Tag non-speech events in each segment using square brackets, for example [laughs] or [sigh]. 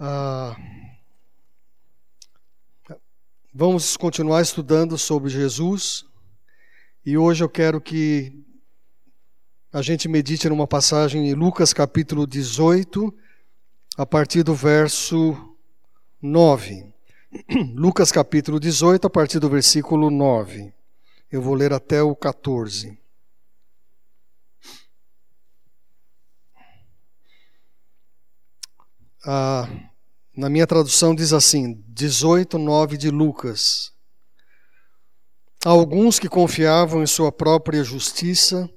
Ah, vamos continuar estudando sobre Jesus e hoje eu quero que a gente medite numa passagem em Lucas capítulo 18, a partir do verso 9. [clears throat] Lucas capítulo 18, a partir do versículo 9. Eu vou ler até o 14. Ah, na minha tradução diz assim, 18, 9 de Lucas. Alguns que confiavam em sua própria justiça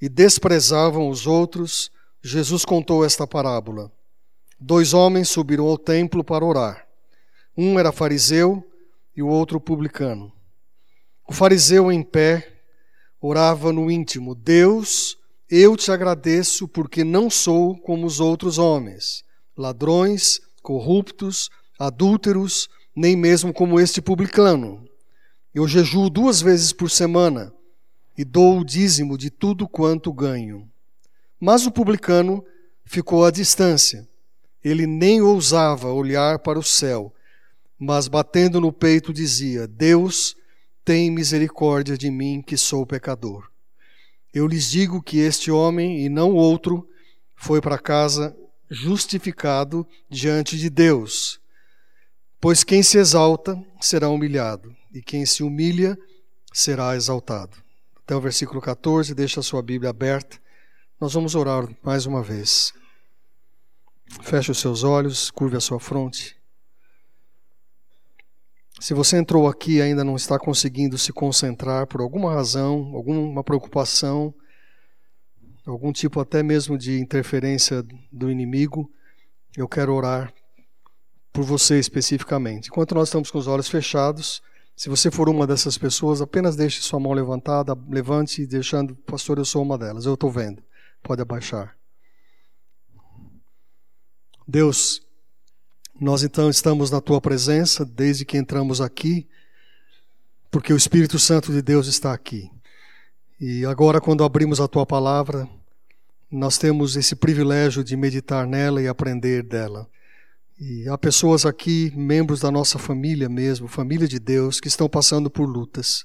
e desprezavam os outros, Jesus contou esta parábola. Dois homens subiram ao templo para orar. Um era fariseu e o outro publicano. O fariseu em pé orava no íntimo: Deus, eu te agradeço porque não sou como os outros homens, ladrões, corruptos, adúlteros, nem mesmo como este publicano. Eu jejuo duas vezes por semana e dou o dízimo de tudo quanto ganho. Mas o publicano ficou à distância. Ele nem ousava olhar para o céu, mas batendo no peito dizia: Deus, tem misericórdia de mim, que sou pecador. Eu lhes digo que este homem, e não outro, foi para casa justificado diante de Deus. Pois quem se exalta será humilhado, e quem se humilha será exaltado. Até o versículo 14, deixa a sua Bíblia aberta. Nós vamos orar mais uma vez. Feche os seus olhos, curve a sua fronte. Se você entrou aqui e ainda não está conseguindo se concentrar por alguma razão, alguma preocupação, algum tipo até mesmo de interferência do inimigo, eu quero orar por você especificamente. Enquanto nós estamos com os olhos fechados, se você for uma dessas pessoas, apenas deixe sua mão levantada, levante, deixando, pastor, eu sou uma delas, eu estou vendo. Pode abaixar. Deus, nós então estamos na tua presença desde que entramos aqui, porque o Espírito Santo de Deus está aqui. E agora, quando abrimos a tua palavra, nós temos esse privilégio de meditar nela e aprender dela. E há pessoas aqui, membros da nossa família mesmo, família de Deus, que estão passando por lutas.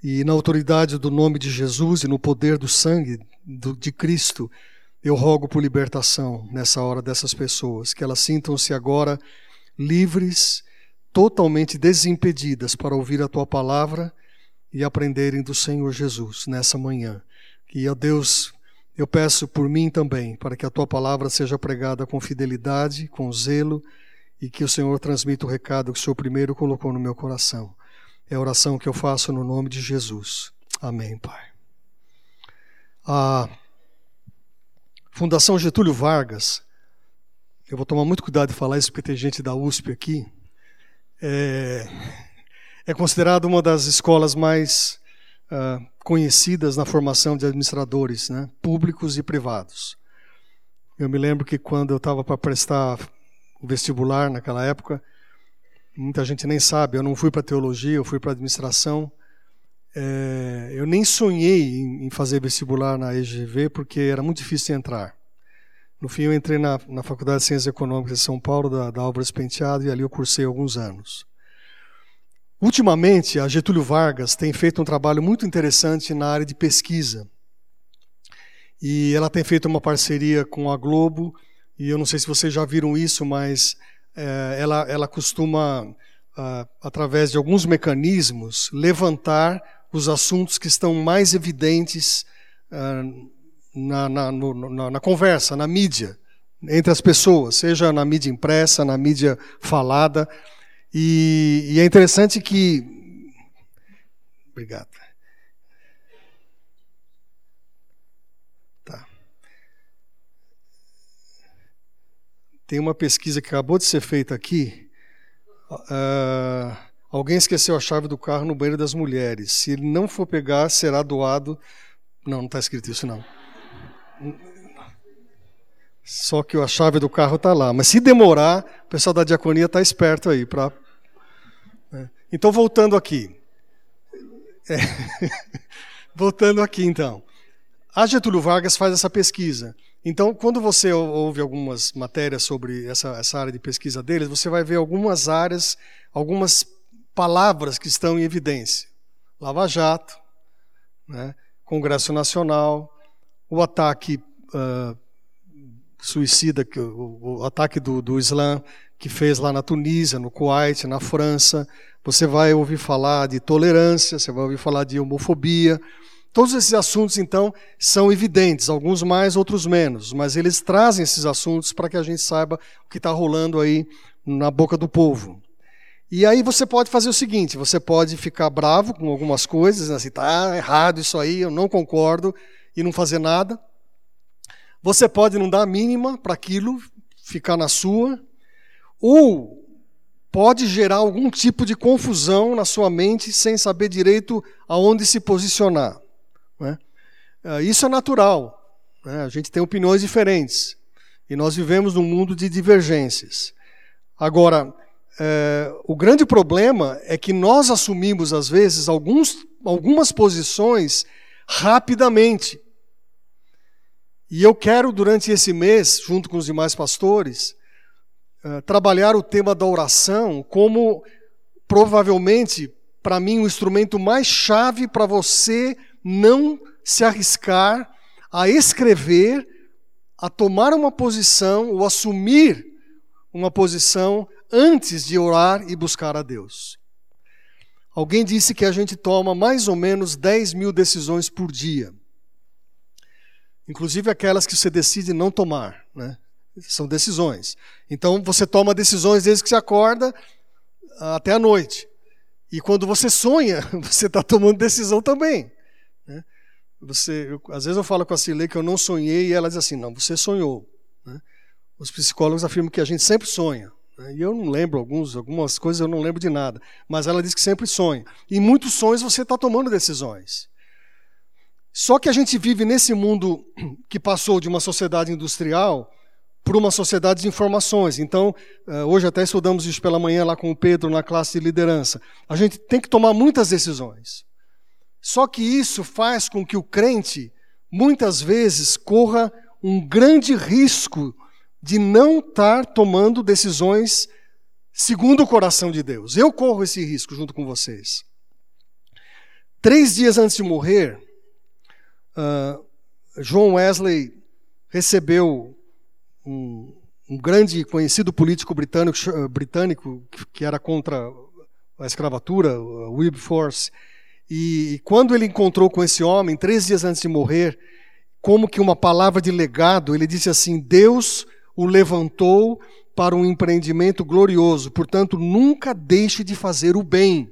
E na autoridade do nome de Jesus e no poder do sangue de Cristo, eu rogo por libertação nessa hora dessas pessoas, que elas sintam-se agora livres, totalmente desimpedidas para ouvir a tua palavra e aprenderem do Senhor Jesus nessa manhã. Que, ó Deus, eu peço por mim também, para que a tua palavra seja pregada com fidelidade, com zelo, e que o Senhor transmita o recado que o Senhor primeiro colocou no meu coração. É a oração que eu faço no nome de Jesus. Amém, Pai. A Fundação Getúlio Vargas, eu vou tomar muito cuidado de falar isso porque tem gente da USP aqui, é é considerado uma das escolas mais uh, conhecidas na formação de administradores, né, públicos e privados. Eu me lembro que quando eu estava para prestar o vestibular naquela época, muita gente nem sabe, eu não fui para teologia, eu fui para administração. É, eu nem sonhei em, fazer vestibular na EGV porque era muito difícil entrar. No fim, eu entrei na, na Faculdade de Ciências Econômicas de São Paulo, da, da Álvares Penteado, e ali eu cursei alguns anos. Ultimamente, a Getúlio Vargas tem feito um trabalho muito interessante na área de pesquisa. E ela tem feito uma parceria com a Globo, e eu não sei se vocês já viram isso, mas é, ela, ela costuma, ah, através de alguns mecanismos, levantar os assuntos que estão mais evidentes ah, na, na, no, na, na conversa, na mídia, entre as pessoas, seja na mídia impressa, na mídia falada. E, e é interessante que. Obrigado. Tá. Tem uma pesquisa que acabou de ser feita aqui. Uh, alguém esqueceu a chave do carro no banheiro das mulheres. Se ele não for pegar, será doado. Não, não está escrito isso não. Só que a chave do carro está lá. Mas se demorar, o pessoal da diaconia está esperto aí para então, voltando aqui. É. [laughs] voltando aqui, então. A Getúlio Vargas faz essa pesquisa. Então, quando você ouve algumas matérias sobre essa, essa área de pesquisa deles, você vai ver algumas áreas, algumas palavras que estão em evidência. Lava Jato, né? Congresso Nacional, o ataque uh, suicida, o, o ataque do, do Islã que fez lá na Tunísia, no Kuwait, na França. Você vai ouvir falar de tolerância, você vai ouvir falar de homofobia. Todos esses assuntos, então, são evidentes, alguns mais, outros menos, mas eles trazem esses assuntos para que a gente saiba o que está rolando aí na boca do povo. E aí você pode fazer o seguinte: você pode ficar bravo com algumas coisas, assim, tá errado isso aí, eu não concordo, e não fazer nada. Você pode não dar a mínima para aquilo, ficar na sua, ou pode gerar algum tipo de confusão na sua mente sem saber direito aonde se posicionar. Né? É, isso é natural. Né? A gente tem opiniões diferentes e nós vivemos num mundo de divergências. Agora, é, o grande problema é que nós assumimos, às vezes, alguns, algumas posições rapidamente. E eu quero, durante esse mês, junto com os demais pastores, é, trabalhar o tema da oração como, provavelmente, para mim, o instrumento mais chave para você não se arriscar a escrever, a tomar uma posição ou assumir uma posição antes de orar e buscar a Deus. Alguém disse que a gente toma mais ou menos 10 mil decisões por dia. Inclusive aquelas que você decide não tomar. Né? São decisões. Então você toma decisões desde que você acorda até a noite. E quando você sonha, [laughs] você está tomando decisão também. Né? Você, eu, às vezes eu falo com a Cilei que eu não sonhei e ela diz assim: não, você sonhou. Né? Os psicólogos afirmam que a gente sempre sonha. Né? E eu não lembro alguns, algumas coisas, eu não lembro de nada. Mas ela diz que sempre sonha. E em muitos sonhos você está tomando decisões. Só que a gente vive nesse mundo [clears throat] que passou de uma sociedade industrial para uma sociedade de informações. Então, eh, hoje até estudamos isso pela manhã lá com o Pedro na classe de liderança. A gente tem que tomar muitas decisões. Só que isso faz com que o crente, muitas vezes, corra um grande risco de não estar tomando decisões segundo o coração de Deus. Eu corro esse risco junto com vocês. Três dias antes de morrer, uh, Wesley recebeu um, um grande conhecido político britânico, britânico que era contra a escravatura, Wilberforce, e quando ele encontrou com esse homem, três dias antes de morrer, como que uma palavra de legado, ele disse assim: Deus o levantou para um empreendimento glorioso. Portanto, nunca deixe de fazer o bem.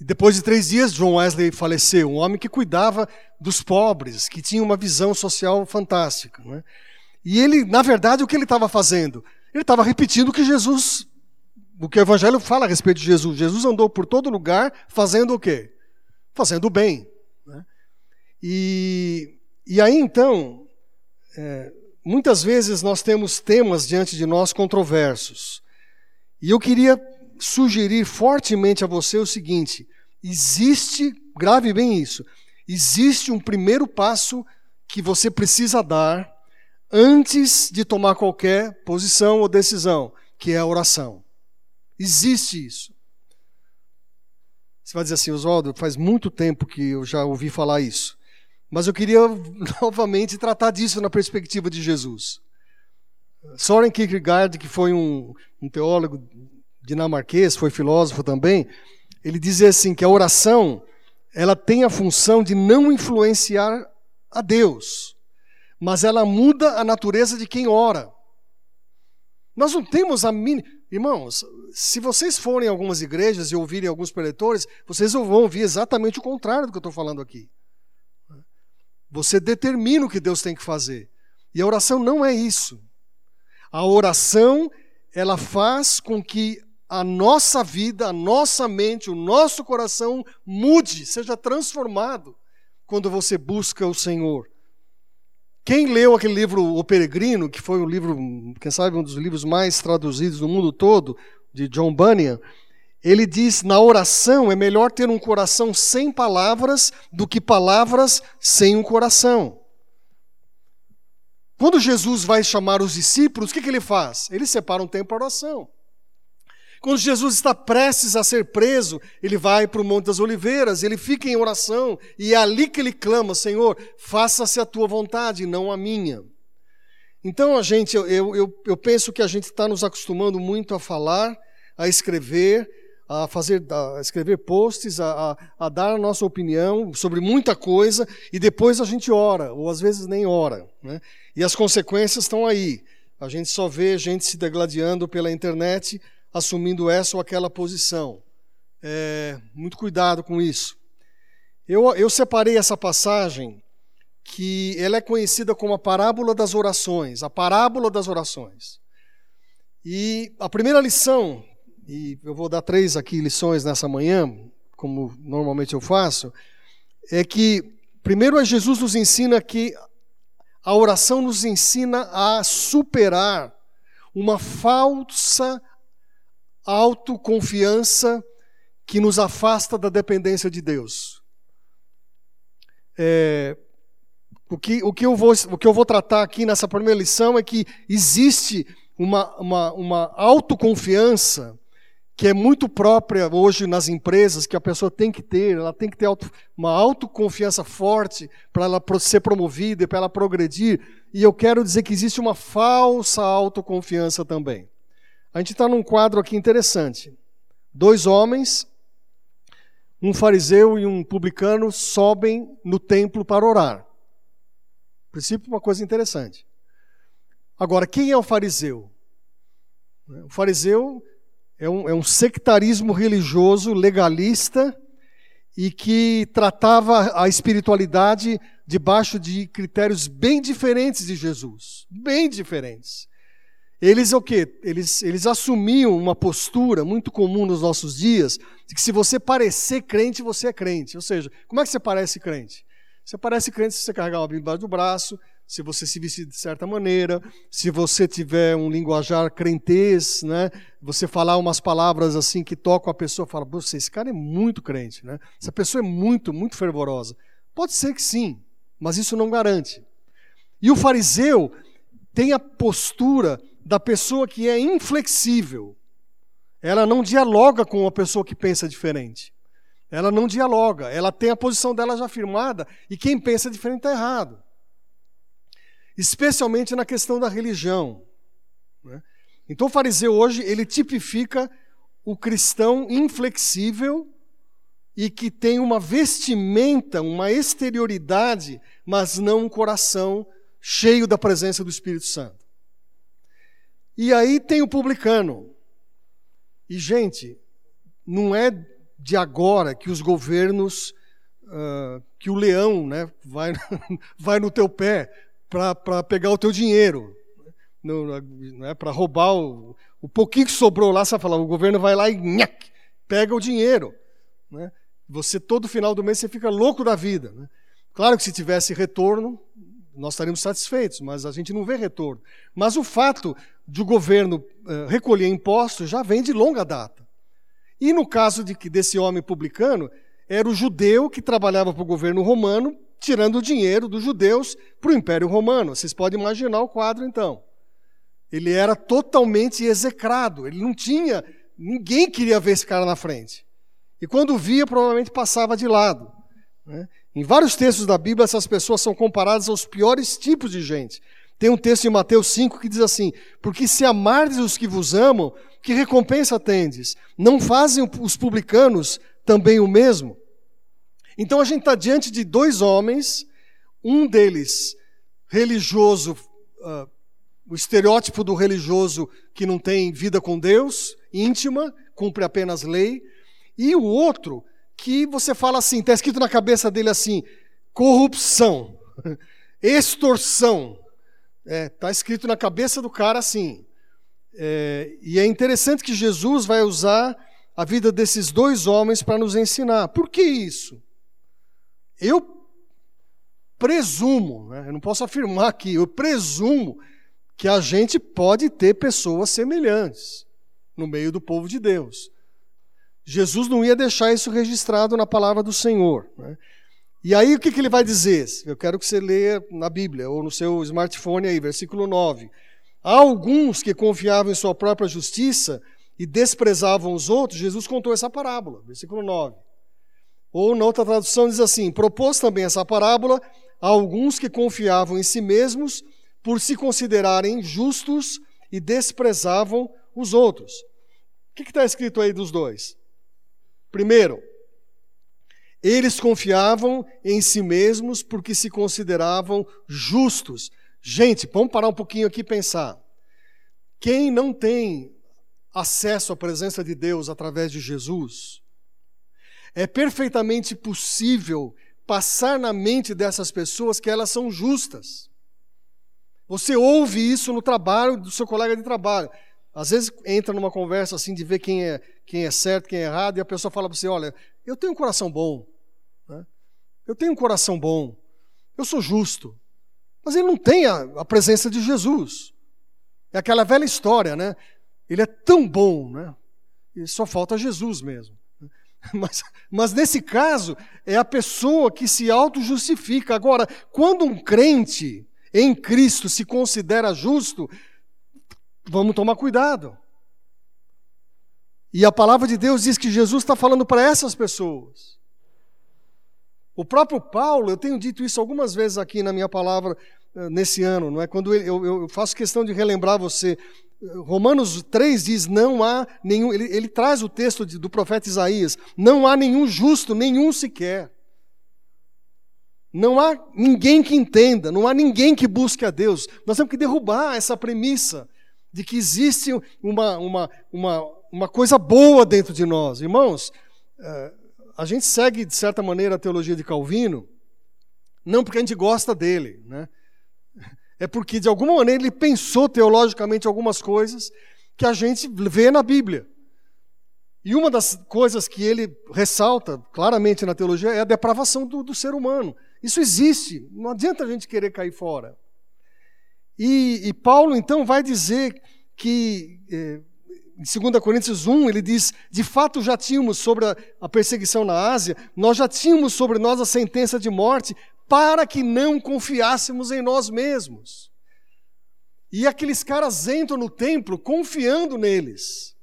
E depois de três dias, John Wesley faleceu, um homem que cuidava dos pobres, que tinha uma visão social fantástica. Né? E ele, na verdade, o que ele estava fazendo? Ele estava repetindo o que Jesus, o que o Evangelho fala a respeito de Jesus. Jesus andou por todo lugar fazendo o quê? Fazendo o bem. Né? E, e aí então, é, Muitas vezes nós temos temas diante de nós controversos. E eu queria sugerir fortemente a você o seguinte: existe, grave bem isso, existe um primeiro passo que você precisa dar antes de tomar qualquer posição ou decisão, que é a oração. Existe isso. Você vai dizer assim, Oswaldo, faz muito tempo que eu já ouvi falar isso. Mas eu queria [laughs] novamente tratar disso na perspectiva de Jesus. Soren Kierkegaard, que foi um, um teólogo dinamarquês, foi filósofo também, ele dizia assim que a oração ela tem a função de não influenciar a Deus, mas ela muda a natureza de quem ora. Nós não temos a mínima. Irmãos, se vocês forem em algumas igrejas e ouvirem alguns preletores, vocês vão ouvir exatamente o contrário do que eu estou falando aqui. Você determina o que Deus tem que fazer. E a oração não é isso. A oração, ela faz com que a nossa vida, a nossa mente, o nosso coração mude, seja transformado quando você busca o Senhor. Quem leu aquele livro O Peregrino, que foi um livro, quem sabe, um dos livros mais traduzidos no mundo todo, de John Bunyan, ele diz: na oração é melhor ter um coração sem palavras do que palavras sem um coração. Quando Jesus vai chamar os discípulos, o que, que ele faz? Ele separa um tempo para oração. Quando Jesus está prestes a ser preso, ele vai para o Monte das Oliveiras, ele fica em oração, e é ali que ele clama: Senhor, faça-se a tua vontade, não a minha. Então, a gente, eu, eu, eu penso que a gente está nos acostumando muito a falar, a escrever, a fazer, a escrever posts, a, a, a, dar a nossa opinião sobre muita coisa e depois a gente ora, ou às vezes nem ora. Né? E as consequências estão aí. A gente só vê gente se degladiando pela internet, assumindo essa ou aquela posição. É, muito cuidado com isso. Eu, eu separei essa passagem que ela é conhecida como a parábola das orações, a parábola das orações. E a primeira lição e eu vou dar três aqui lições nessa manhã, como normalmente eu faço, é que primeiro é Jesus nos ensina que a oração nos ensina a superar uma falsa autoconfiança que nos afasta da dependência de Deus. É, o, que, o, que eu vou, o que eu vou tratar aqui nessa primeira lição é que existe uma, uma, uma autoconfiança que é muito própria hoje nas empresas, que a pessoa tem que ter, ela tem que ter auto, uma autoconfiança forte para ela ser promovida, para ela progredir. E eu quero dizer que existe uma falsa autoconfiança também. A gente está num quadro aqui interessante. Dois homens, um fariseu e um publicano, sobem no templo para orar. A princípio, uma coisa interessante. Agora, quem é o fariseu? O fariseu é um, é um sectarismo religioso legalista e que tratava a espiritualidade debaixo de critérios bem diferentes de Jesus, bem diferentes. Eles o quê? Eles, eles assumiam uma postura muito comum nos nossos dias, de que se você parecer crente, você é crente. Ou seja, como é que você parece crente? Você parece crente se você carregar uma Bíblia embaixo do braço, se você se vestir de certa maneira, se você tiver um linguajar crentez, né? Você falar umas palavras assim que tocam a pessoa, fala, você, esse cara é muito crente, né? Essa pessoa é muito, muito fervorosa. Pode ser que sim, mas isso não garante. E o fariseu tem a postura da pessoa que é inflexível. Ela não dialoga com uma pessoa que pensa diferente. Ela não dialoga, ela tem a posição dela já firmada e quem pensa diferente está errado especialmente na questão da religião. Né? Então o fariseu hoje ele tipifica o cristão inflexível e que tem uma vestimenta, uma exterioridade, mas não um coração cheio da presença do Espírito Santo. E aí tem o publicano. E, gente, não é de agora que os governos, uh, que o leão né, vai, [laughs] vai no teu pé para pegar o teu dinheiro, né, para roubar o, o pouquinho que sobrou lá, você fala, o governo vai lá e nhac, pega o dinheiro. Né? Você, todo final do mês, você fica louco da vida. Né? Claro que se tivesse retorno, nós estaríamos satisfeitos, mas a gente não vê retorno. Mas o fato de o governo uh, recolher impostos já vem de longa data. E no caso de que desse homem publicano, era o judeu que trabalhava para o governo romano tirando o dinheiro dos judeus para o Império Romano. Vocês podem imaginar o quadro então. Ele era totalmente execrado, ele não tinha, ninguém queria ver esse cara na frente. E quando via, provavelmente passava de lado. Né? Em vários textos da Bíblia, essas pessoas são comparadas aos piores tipos de gente. Tem um texto em Mateus 5 que diz assim: Porque se amardes os que vos amam, que recompensa tendes? Não fazem os publicanos também o mesmo? Então a gente está diante de dois homens, um deles religioso, uh, o estereótipo do religioso que não tem vida com Deus, íntima, cumpre apenas lei, e o outro que você fala assim, está escrito na cabeça dele assim: corrupção, [laughs] extorsão. Está é, tá escrito na cabeça do cara assim. É, e é interessante que Jesus vai usar a vida desses dois homens para nos ensinar. Por que isso? Eu presumo, né, eu não posso afirmar aqui, eu presumo que a gente pode ter pessoas semelhantes no meio do povo de Deus. Jesus não ia deixar isso registrado na palavra do Senhor. Né? E aí o que, que ele vai dizer? Eu quero que você leia na Bíblia ou no seu smartphone aí, versículo 9. Há alguns que confiavam em sua própria justiça e desprezavam os outros. Jesus contou essa parábola, versículo 9. Ou na outra tradução diz assim: propôs também essa parábola a alguns que confiavam em si mesmos por se considerarem justos e desprezavam os outros. O que está escrito aí dos dois? Primeiro, eles confiavam em si mesmos porque se consideravam justos. Gente, vamos parar um pouquinho aqui e pensar. Quem não tem acesso à presença de Deus através de Jesus, é perfeitamente possível passar na mente dessas pessoas que elas são justas. Você ouve isso no trabalho do seu colega de trabalho. Às vezes entra numa conversa assim de ver quem é, quem é certo, quem é errado, e a pessoa fala para você: Olha, eu tenho um coração bom. Né? Eu tenho um coração bom. Eu sou justo. Mas ele não tem a, a presença de Jesus. É aquela velha história, né? Ele é tão bom, né? E só falta Jesus mesmo. [laughs] Mas, mas nesse caso, é a pessoa que se auto-justifica. Agora, quando um crente em Cristo se considera justo, vamos tomar cuidado. E a palavra de Deus diz que Jesus está falando para essas pessoas. O próprio Paulo, eu tenho dito isso algumas vezes aqui na minha palavra eh, nesse ano, não é? Quando eu, eu faço questão de relembrar você, Romanos 3 diz: não há nenhum, ele, ele traz o texto de, do profeta Isaías: não há nenhum justo, nenhum sequer. Não há ninguém que entenda, não há ninguém que busque a Deus. Nós temos que derrubar essa premissa de que existe uma, uma, uma, uma coisa boa dentro de nós. Irmãos, eh, a gente segue, de certa maneira, a teologia de Calvino, não porque a gente gosta dele, né? é porque, de alguma maneira, ele pensou teologicamente algumas coisas que a gente vê na Bíblia. E uma das coisas que ele ressalta claramente na teologia é a depravação do, do ser humano. Isso existe, não adianta a gente querer cair fora. E, e Paulo, então, vai dizer que, eh, em 2 Coríntios 1, ele diz: de fato já tínhamos sobre a, perseguição na Ásia, nós já tínhamos sobre nós a sentença de morte, para que não confiássemos em nós mesmos. E aqueles caras entram no templo confiando neles.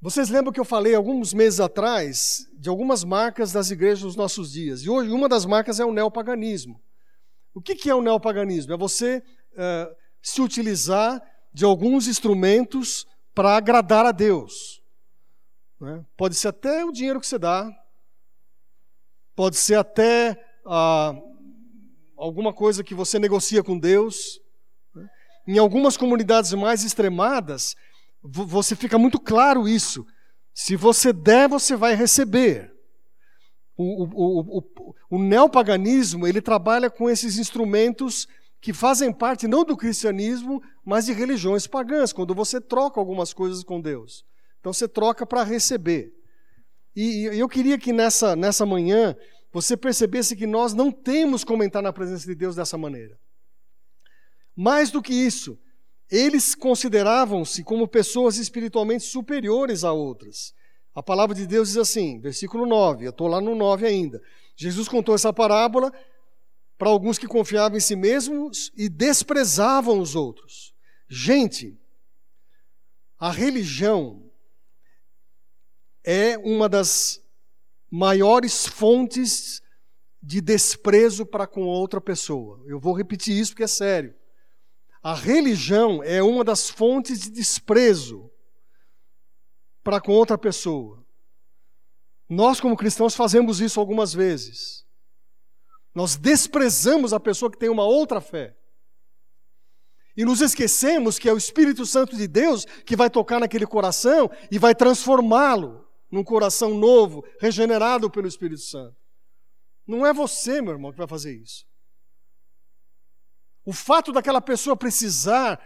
Vocês lembram que eu falei alguns meses atrás de algumas marcas das igrejas dos nossos dias? E hoje uma das marcas é o neopaganismo. O que é o neopaganismo? É você uh, se utilizar de alguns instrumentos para agradar a Deus. Né? Pode ser até o dinheiro que você dá, pode ser até ah, alguma coisa que você negocia com Deus. Né? Em algumas comunidades mais extremadas, você fica muito claro isso. Se você der, você vai receber. O, o, o, o, neopaganismo ele trabalha com esses instrumentos que fazem parte não do cristianismo, mas de religiões pagãs, quando você troca algumas coisas com Deus. Então você troca para receber. E, eu queria que nessa, nessa manhã você percebesse que nós não temos como entrar na presença de Deus dessa maneira. Mais do que isso, eles consideravam-se como pessoas espiritualmente superiores a outras. A palavra de Deus diz assim, versículo 9, eu estou lá no 9 ainda. Jesus contou essa parábola para alguns que confiavam em si mesmos e desprezavam os outros. Gente, a religião é uma das maiores fontes de desprezo para com outra pessoa. Eu vou repetir isso porque é sério. A religião é uma das fontes de desprezo para com outra pessoa. Nós, como cristãos, fazemos isso algumas vezes. Nós desprezamos a pessoa que tem uma outra fé. E nos esquecemos que é o Espírito Santo de Deus que vai tocar naquele coração e vai transformá-lo num coração novo, regenerado pelo Espírito Santo. Não é você, meu irmão, que vai fazer isso. O fato daquela pessoa precisar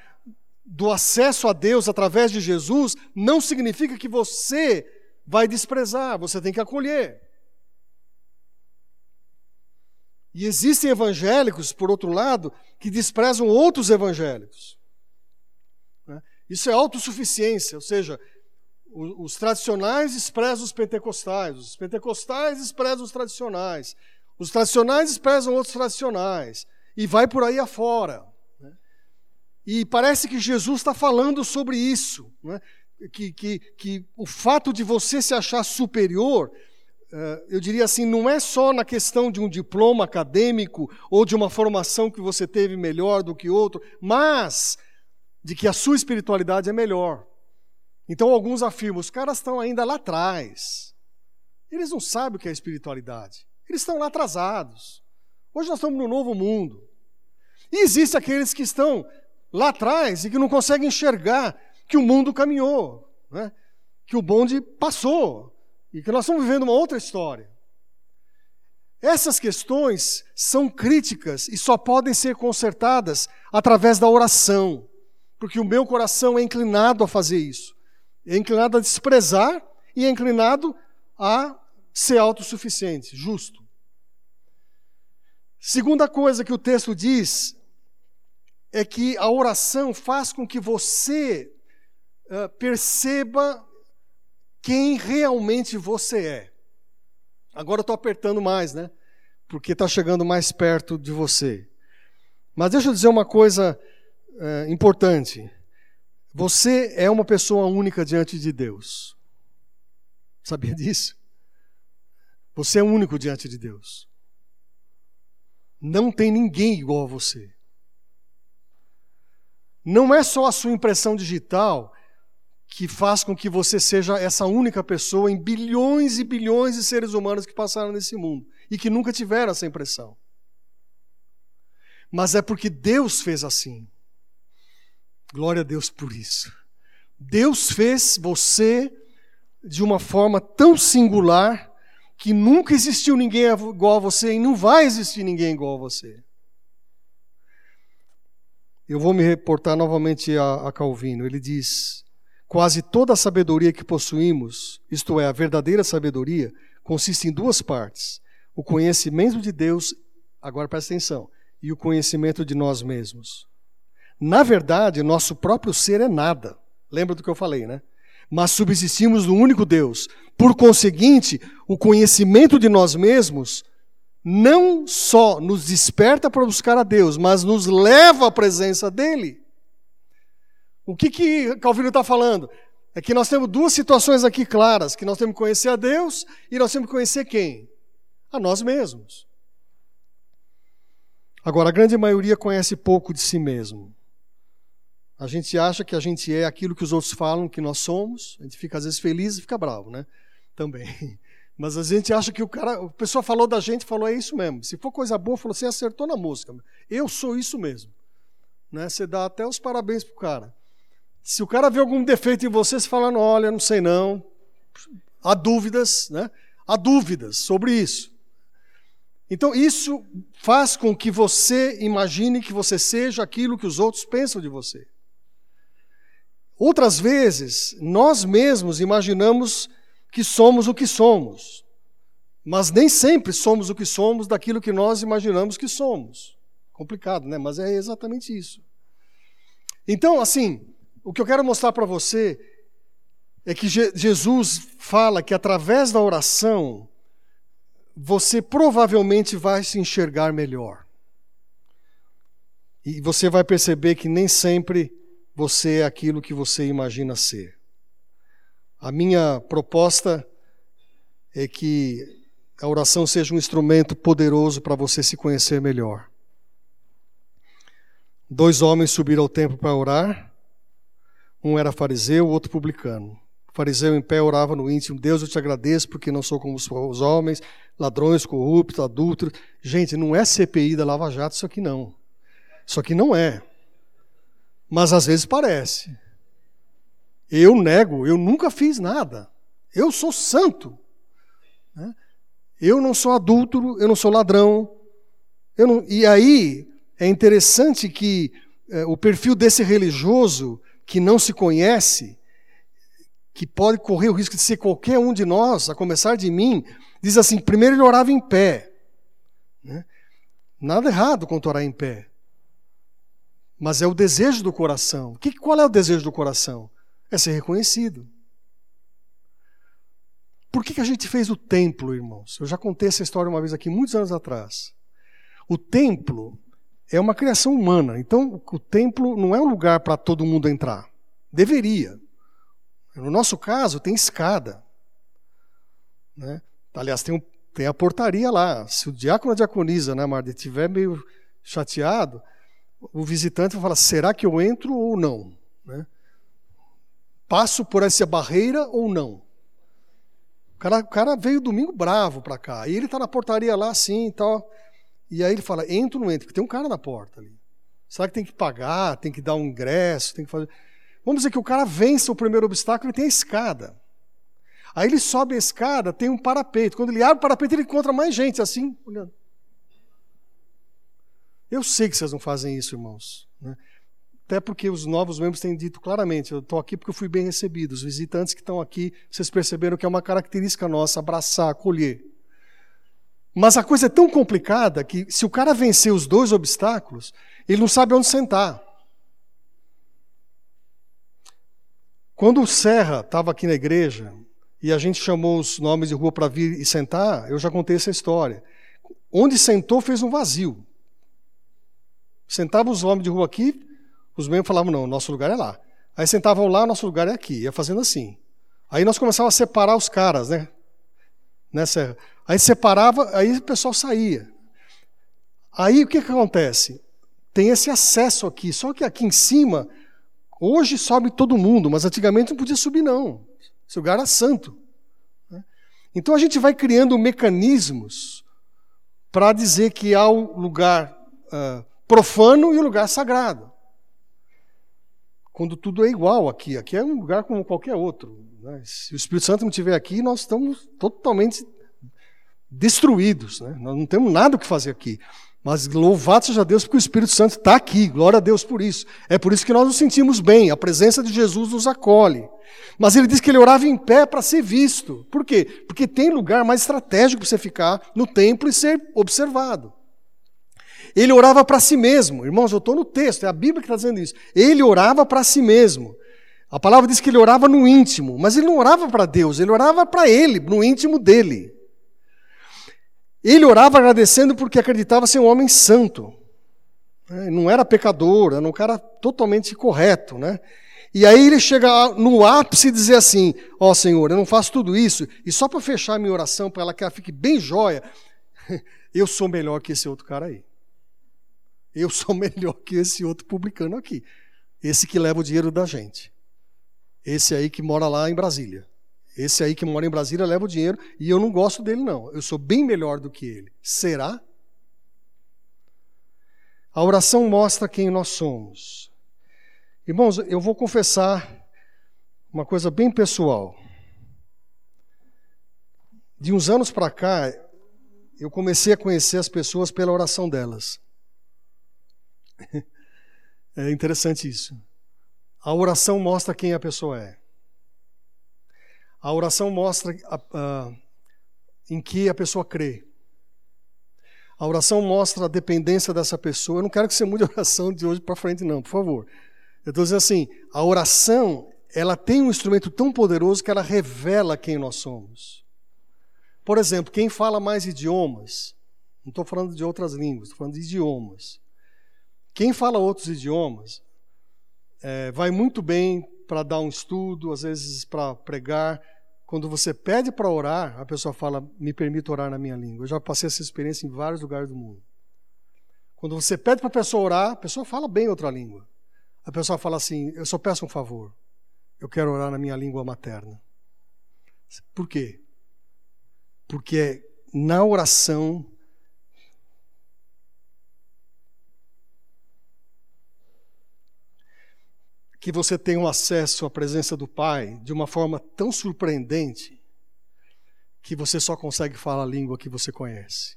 do acesso a Deus através de Jesus não significa que você vai desprezar, você tem que acolher. E existem evangélicos, por outro lado, que desprezam outros evangélicos. Né? Isso é autossuficiência, ou seja, Os tradicionais desprezam os pentecostais, os pentecostais desprezam os tradicionais, os tradicionais desprezam outros tradicionais, e vai por aí afora. Né? E parece que Jesus está falando sobre isso, né? que, que, que o fato de você se achar superior eu diria assim, não é só na questão de um diploma acadêmico ou de uma formação que você teve melhor do que outro, mas de que a sua espiritualidade é melhor. Então alguns afirmam, os caras estão ainda lá atrás. Eles não sabem o que é espiritualidade. Eles estão lá atrasados. Hoje nós estamos no novo mundo. E existem aqueles que estão lá atrás e que não conseguem enxergar que o mundo caminhou, né? que o bonde passou, e que nós estamos vivendo uma outra história. Essas questões são críticas e só podem ser consertadas através da oração, porque o meu coração é inclinado a fazer isso. É inclinado a desprezar e é inclinado a ser autossuficiente, justo. Segunda coisa que o texto diz é que a oração faz com que você uh, perceba quem realmente você é. Agora eu estou apertando mais, né? Porque está chegando mais perto de você. Mas deixa eu dizer uma coisa é, importante. Você é uma pessoa única diante de Deus. Sabia [laughs] disso? Você é único diante de Deus. Não tem ninguém igual a você. Não é só a sua impressão digital que faz com que você seja essa única pessoa em bilhões e bilhões de seres humanos que passaram nesse mundo e que nunca tiveram essa impressão. Mas é porque Deus fez assim. Glória a Deus por isso. Deus fez você de uma forma tão singular que nunca existiu ninguém igual a você e não vai existir ninguém igual a você. Eu vou me reportar novamente a, a Calvino. Ele diz: Quase toda a sabedoria que possuímos, isto é, a verdadeira sabedoria, consiste em duas partes: o conhecimento de Deus, agora presta atenção, e o conhecimento de nós mesmos. Na verdade, nosso próprio ser é nada. Lembra do que eu falei, né? Mas subsistimos no único Deus. Por conseguinte, o conhecimento de nós mesmos não só nos desperta para buscar a Deus, mas nos leva à presença dele. O que, que Calvino está falando? É que nós temos duas situações aqui claras: que nós temos que conhecer a Deus e nós temos que conhecer quem? A nós mesmos. Agora, a grande maioria conhece pouco de si mesmo. A gente acha que a gente é aquilo que os outros falam que nós somos, a gente fica às vezes feliz e fica bravo, né? Também. [laughs] Mas a gente acha que o cara, a pessoa falou da gente, falou é isso mesmo. Se for coisa boa, falou você acertou na música. Eu sou isso mesmo. Né? Você dá até os parabéns pro cara. Se o cara vê algum defeito em você, você fala, olha, não sei não. Há dúvidas, né? Há dúvidas sobre isso. Então, isso faz com que você imagine que você seja aquilo que os outros pensam de você. Outras vezes, nós mesmos imaginamos que somos o que somos, mas nem sempre somos o que somos daquilo que nós imaginamos que somos. Complicado, né? Mas é exatamente isso. Então, assim, o que eu quero mostrar para você é que Jesus fala que através da oração você provavelmente vai se enxergar melhor. E você vai perceber que nem sempre você é aquilo que você imagina ser. A minha proposta é que a oração seja um instrumento poderoso para você se conhecer melhor. Dois homens subiram ao templo para orar. Um era fariseu, o outro publicano. O fariseu em pé orava no íntimo: Deus, eu te agradeço porque não sou como os homens, ladrões, corruptos, adúlteros. Gente, não é CPI da Lava Jato isso aqui não. Isso aqui não é. Mas às vezes parece. Eu nego, eu nunca fiz nada. Eu sou santo. Né? Eu não sou adúltero, eu não sou ladrão. Não... E aí é interessante que é, o perfil desse religioso que não se conhece, que pode correr o risco de ser qualquer um de nós, a começar de mim, diz assim: primeiro ele orava em pé. Né? Nada errado quanto orar em pé. Mas é o desejo do coração. Que, qual é o desejo do coração? É ser reconhecido. Por que, que a gente fez o templo, irmãos? Eu já contei essa história uma vez aqui, muitos anos atrás. O templo é uma criação humana, então o templo não é um lugar para todo mundo entrar. Deveria. No nosso caso, tem escada. Né? Aliás, tem, um, tem a portaria lá. Se o diácono ou a diaconisa, né, Marta, estiver meio chateado, o visitante vai falar: será que eu entro ou não? Né? Passo por essa barreira ou não? O cara, o cara veio domingo bravo para cá. E ele está na portaria lá assim e tal. E aí ele fala: entro ou não entro? Porque tem um cara na porta ali. Será que tem que pagar? Tem que dar um ingresso? Tem que fazer. Vamos dizer que o cara vence o primeiro obstáculo e tem a escada. Aí ele sobe a escada, tem um parapeito. Quando ele abre o parapeito, ele encontra mais gente assim, olhando. Eu sei que vocês não fazem isso, irmãos. Né? Até porque os novos membros têm dito claramente: eu estou aqui porque eu fui bem recebido. Os visitantes que estão aqui, vocês perceberam que é uma característica nossa abraçar, acolher. Mas a coisa é tão complicada que, se o cara vencer os dois obstáculos, ele não sabe onde sentar. Quando o Serra estava aqui na igreja e a gente chamou os nomes de rua para vir e sentar, eu já contei essa história. Onde sentou fez um vazio. Sentava os homens de rua aqui, os membros falavam: não, nosso lugar é lá. Aí sentavam lá, nosso lugar é aqui. Ia fazendo assim. Aí nós começávamos a separar os caras, né? né Serra? Aí separava, aí o pessoal saía. Aí o que, que acontece? Tem esse acesso aqui, só que aqui em cima Hoje sobe todo mundo, mas antigamente não podia subir, não. Esse lugar era santo. Né? Então a gente vai criando mecanismos para dizer que há o lugar uh, profano e o lugar sagrado. Quando tudo é igual aqui. Aqui é um lugar como qualquer outro. Né? Se o Espírito Santo não estiver aqui, nós estamos totalmente destruídos. Né? Nós não temos nada o que fazer aqui. Mas louvado seja Deus porque o Espírito Santo está aqui, glória a Deus por isso. É por isso que nós nos sentimos bem, a presença de Jesus nos acolhe. Mas ele diz que ele orava em pé para ser visto. Por quê? Porque tem lugar mais estratégico para você ficar no templo e ser observado. Ele orava para si mesmo. Irmãos, eu estou no texto, é a Bíblia que está dizendo isso. Ele orava para si mesmo. A palavra diz que ele orava no íntimo, mas ele não orava para Deus, ele orava para ele, no íntimo dele. Ele orava agradecendo porque acreditava ser um homem santo. Né? Não era pecador, era um cara totalmente correto. Né? E aí ele chega no ápice e dizer assim: Ó oh, Senhor, eu não faço tudo isso, e só para fechar a minha oração, para ela que ela fique bem jóia, [laughs] eu sou melhor que esse outro cara aí. Eu sou [laughs] melhor que esse outro publicano aqui. Esse que leva o dinheiro da gente. Esse aí que mora lá em Brasília. Esse aí que mora em Brasília leva o dinheiro e eu não gosto dele, não. Eu sou bem melhor do que ele. Será? A oração mostra quem nós somos. Irmãos, eu vou confessar uma coisa bem pessoal. De uns anos para cá, eu comecei a conhecer as pessoas pela oração delas. [laughs] É interessante isso. A oração mostra quem a pessoa é. A oração mostra a, a, em que a pessoa crê. A oração mostra a dependência dessa pessoa. Eu não quero que você mude a oração de hoje para frente, não, por favor. Eu estou dizendo assim: a oração ela tem um instrumento tão poderoso que ela revela quem nós somos. Por exemplo, quem fala mais idiomas, não estou falando de outras línguas, estou falando de idiomas. Quem fala outros idiomas é, vai muito bem para dar um estudo, às vezes para pregar, quando você pede para orar, a pessoa fala, me permita orar na minha língua. Eu já passei essa experiência em vários lugares do mundo. Quando você pede para a pessoa orar, a pessoa fala bem outra língua. A pessoa fala assim: Eu só peço um favor. Eu quero orar na minha língua materna. Por quê? Porque na oração que você tem um acesso à presença do Pai de uma forma tão surpreendente que você só consegue falar a língua que você conhece,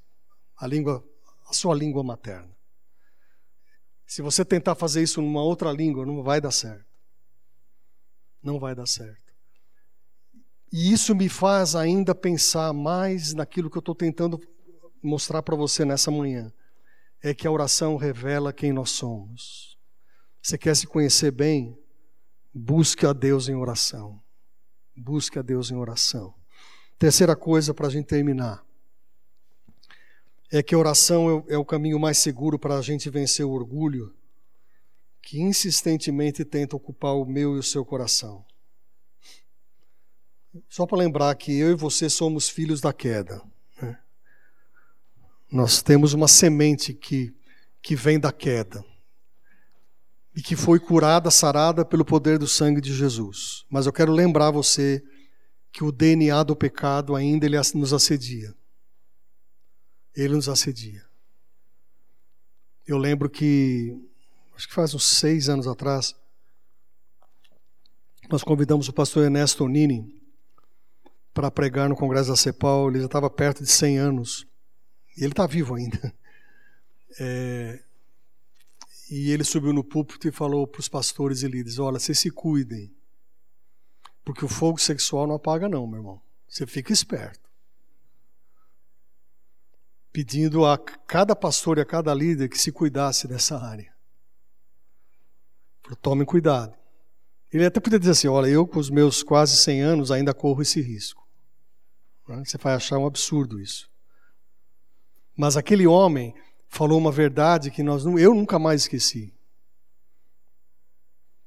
a língua, a sua língua materna. Se você tentar fazer isso numa outra língua, não vai dar certo. Não vai dar certo. E isso me faz ainda pensar mais naquilo que eu estou tentando mostrar para você nessa manhã. É que a oração revela quem nós somos. Você quer se conhecer bem? Busque a Deus em oração. Busque a Deus em oração. Terceira coisa para a gente terminar é que a oração é, é o caminho mais seguro para a gente vencer o orgulho que insistentemente tenta ocupar o meu e o seu coração. Só para lembrar que eu e você somos filhos da queda. Né? Nós temos uma semente que, que vem da queda e que foi curada, sarada pelo poder do sangue de Jesus. Mas eu quero lembrar você que o DNA do pecado ainda ele nos assedia. Ele nos assedia. Eu lembro que, acho que faz uns seis anos atrás, nós convidamos o pastor Ernesto Nini para pregar no Congresso da CEPAL. Ele já estava perto de 100 anos. E ele está vivo ainda. [laughs] É, e ele subiu no púlpito e falou para os pastores e líderes: Olha, vocês se cuidem. Porque o fogo sexual não apaga, não, meu irmão. Você fica esperto. Pedindo a cada pastor e a cada líder que se cuidasse dessa área. Falou, tomem cuidado. Ele até podia dizer assim: Olha, eu com os meus quase 100 anos ainda corro esse risco. Né? Você vai achar um absurdo isso. Mas aquele homem falou uma verdade que nós, eu nunca mais esqueci.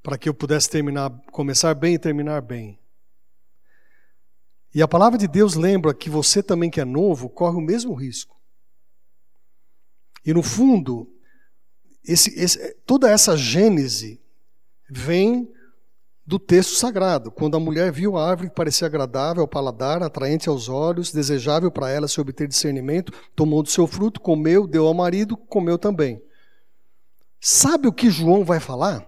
Para que eu pudesse terminar, começar bem e terminar bem. E a palavra de Deus lembra que você também que é novo corre o mesmo risco. E no fundo, esse, esse, toda essa gênese vem do texto sagrado, quando a mulher viu a árvore que parecia agradável ao paladar, atraente aos olhos, desejável para ela se obter discernimento, tomou do seu fruto, comeu, deu ao marido, comeu também. Sabe o que João vai falar?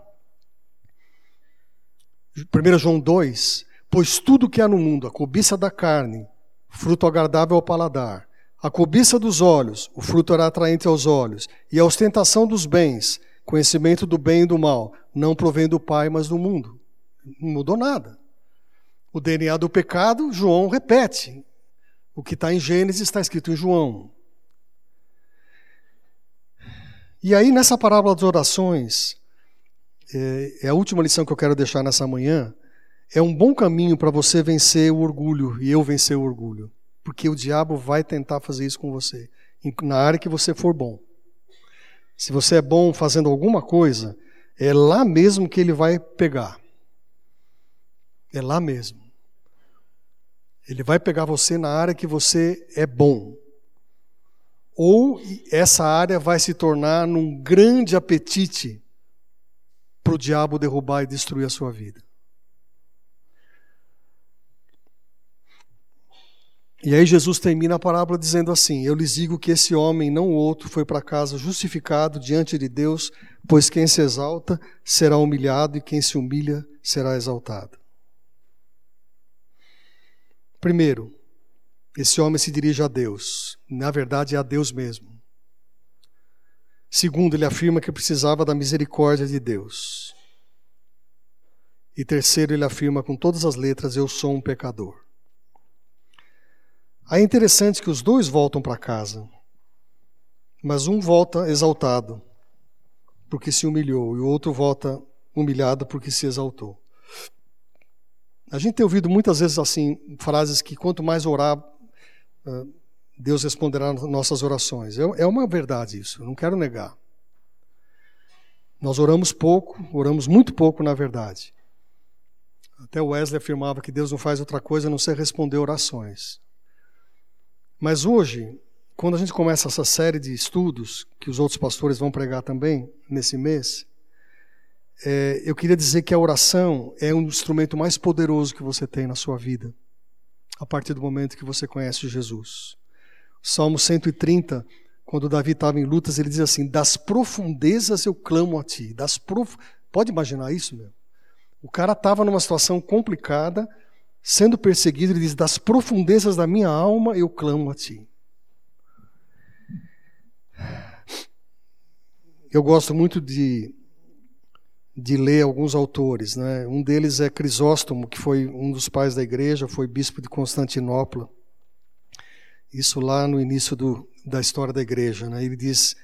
1 João 2: Pois tudo que há no mundo, a cobiça da carne, fruto agradável ao paladar, a cobiça dos olhos, o fruto era atraente aos olhos, e a ostentação dos bens, conhecimento do bem e do mal, não provém do Pai, mas do mundo. Não mudou nada. O DNA do pecado, João repete. O que está em Gênesis está escrito em João. E aí, nessa parábola das orações, é, é a última lição que eu quero deixar nessa manhã. É um bom caminho para você vencer o orgulho e eu vencer o orgulho. Porque o diabo vai tentar fazer isso com você, na área que você for bom. Se você é bom fazendo alguma coisa, é lá mesmo que ele vai pegar. É lá mesmo. Ele vai pegar você na área que você é bom. Ou essa área vai se tornar num grande apetite para o diabo derrubar e destruir a sua vida. E aí Jesus termina a parábola dizendo assim: Eu lhes digo que esse homem, não o outro, foi para casa justificado diante de Deus, pois quem se exalta será humilhado e quem se humilha será exaltado. Primeiro, esse homem se dirige a Deus. Na verdade, é a Deus mesmo. Segundo, ele afirma que precisava da misericórdia de Deus. E terceiro, ele afirma com todas as letras: Eu sou um pecador. Aí é interessante que os dois voltam para casa, mas um volta exaltado, porque se humilhou, e o outro volta humilhado porque se exaltou. A gente tem ouvido muitas vezes assim frases que quanto mais orar, Deus responderá nossas orações. É, é uma verdade isso, não quero negar. Nós oramos pouco, oramos muito pouco na verdade. Até Wesley afirmava que Deus não faz outra coisa a não ser responder orações. Mas hoje, quando a gente começa essa série de estudos, que os outros pastores vão pregar também nesse mês, é, eu queria dizer que a oração é um instrumento mais poderoso que você tem na sua vida, a partir do momento que você conhece Jesus. Salmo 130, quando Davi estava em lutas, ele diz assim: Das profundezas eu clamo a ti. Das prof... Pode imaginar isso, meu? O cara estava numa situação complicada, sendo perseguido, ele diz: Das profundezas da minha alma eu clamo a ti. Eu gosto muito de de ler alguns autores. Né? Um deles é Crisóstomo, que foi um dos pais da igreja, foi bispo de Constantinopla. Isso lá no início do, da história da igreja. Né? Ele diz: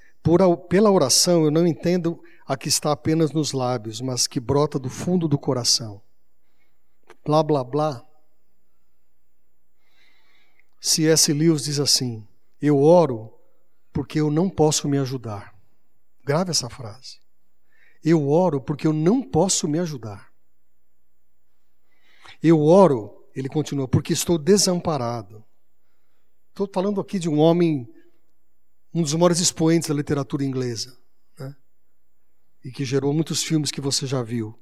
pela oração eu não entendo a que está apenas nos lábios, mas que brota do fundo do coração. Blá, blá, blá. C.S. Lewis diz assim: Eu oro porque eu não posso me ajudar. Grave essa frase. Eu oro porque eu não posso me ajudar. Eu oro, ele continua, porque estou desamparado. Estou falando aqui de um homem, um dos maiores expoentes da literatura inglesa, né? e que gerou muitos filmes que você já viu.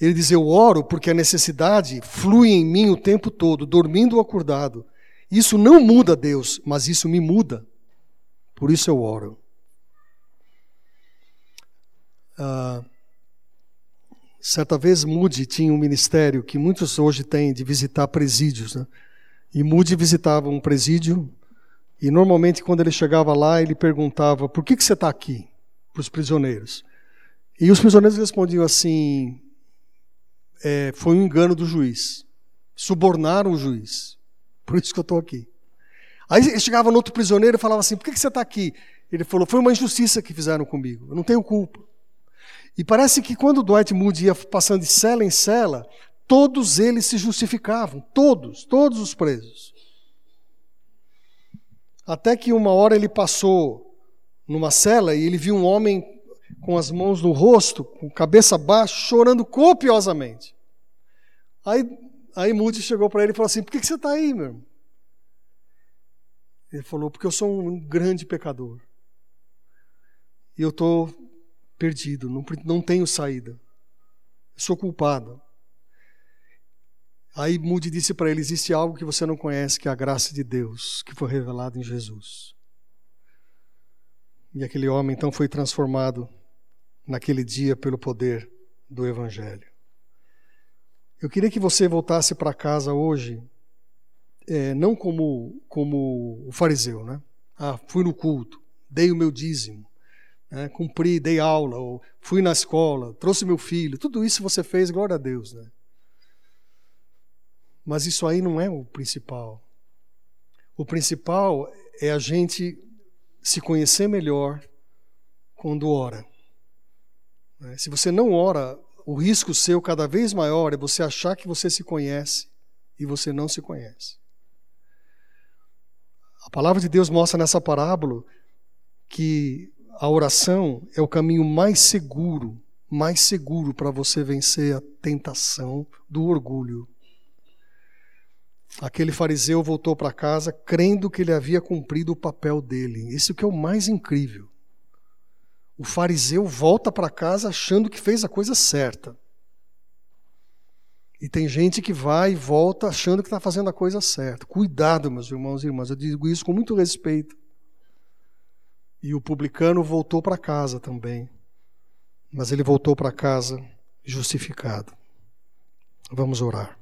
Ele diz: Eu oro porque a necessidade flui em mim o tempo todo, dormindo ou acordado. Isso não muda Deus, mas isso me muda. Por isso eu oro. Ah, certa vez Moody tinha um ministério que muitos hoje têm de visitar presídios. Né? E Moody visitava um presídio e normalmente quando ele chegava lá ele perguntava: Por que, que você está aqui? Para os prisioneiros. E os prisioneiros respondiam assim: é, Foi um engano do juiz. Subornaram o juiz. Por isso que eu estou aqui. Aí chegava no outro prisioneiro e falava assim: Por que, que você está aqui? Ele falou: Foi uma injustiça que fizeram comigo. Eu não tenho culpa. E parece que quando Dwight Moody ia passando de cela em cela, todos eles se justificavam. Todos, todos os presos. Até que uma hora ele passou numa cela e ele viu um homem com as mãos no rosto, com cabeça baixa, chorando copiosamente. Aí, aí Moody chegou para ele e falou assim: Por que, que você está aí, meu irmão? Ele falou: Porque eu sou um grande pecador. E eu estou perdido, não, não tenho saída. Sou culpado. Aí Moody disse para ele: Existe algo que você não conhece, que é a graça de Deus, que foi revelada em Jesus. E aquele homem então foi transformado naquele dia pelo poder do Evangelho. Eu queria que você voltasse para casa hoje é, não como, como o fariseu, né? Ah, fui no culto, dei o meu dízimo, né? cumpri, dei aula, ou fui na escola, trouxe meu filho, tudo isso você fez, glória a Deus, né? Mas isso aí não é o principal. O principal é a gente se conhecer melhor quando ora. Né? Se você não ora, o risco seu cada vez maior é você achar que você se conhece e você não se conhece. A palavra de Deus mostra nessa parábola que a oração é o caminho mais seguro, mais seguro para você vencer a tentação do orgulho. Aquele fariseu voltou para casa crendo que ele havia cumprido o papel dele. Isso que é o mais incrível. O fariseu volta para casa achando que fez a coisa certa. E tem gente que vai e volta achando que está fazendo a coisa certa. Cuidado, meus irmãos e irmãs, eu digo isso com muito respeito. E o publicano voltou para casa também. Mas ele voltou para casa justificado. Vamos orar.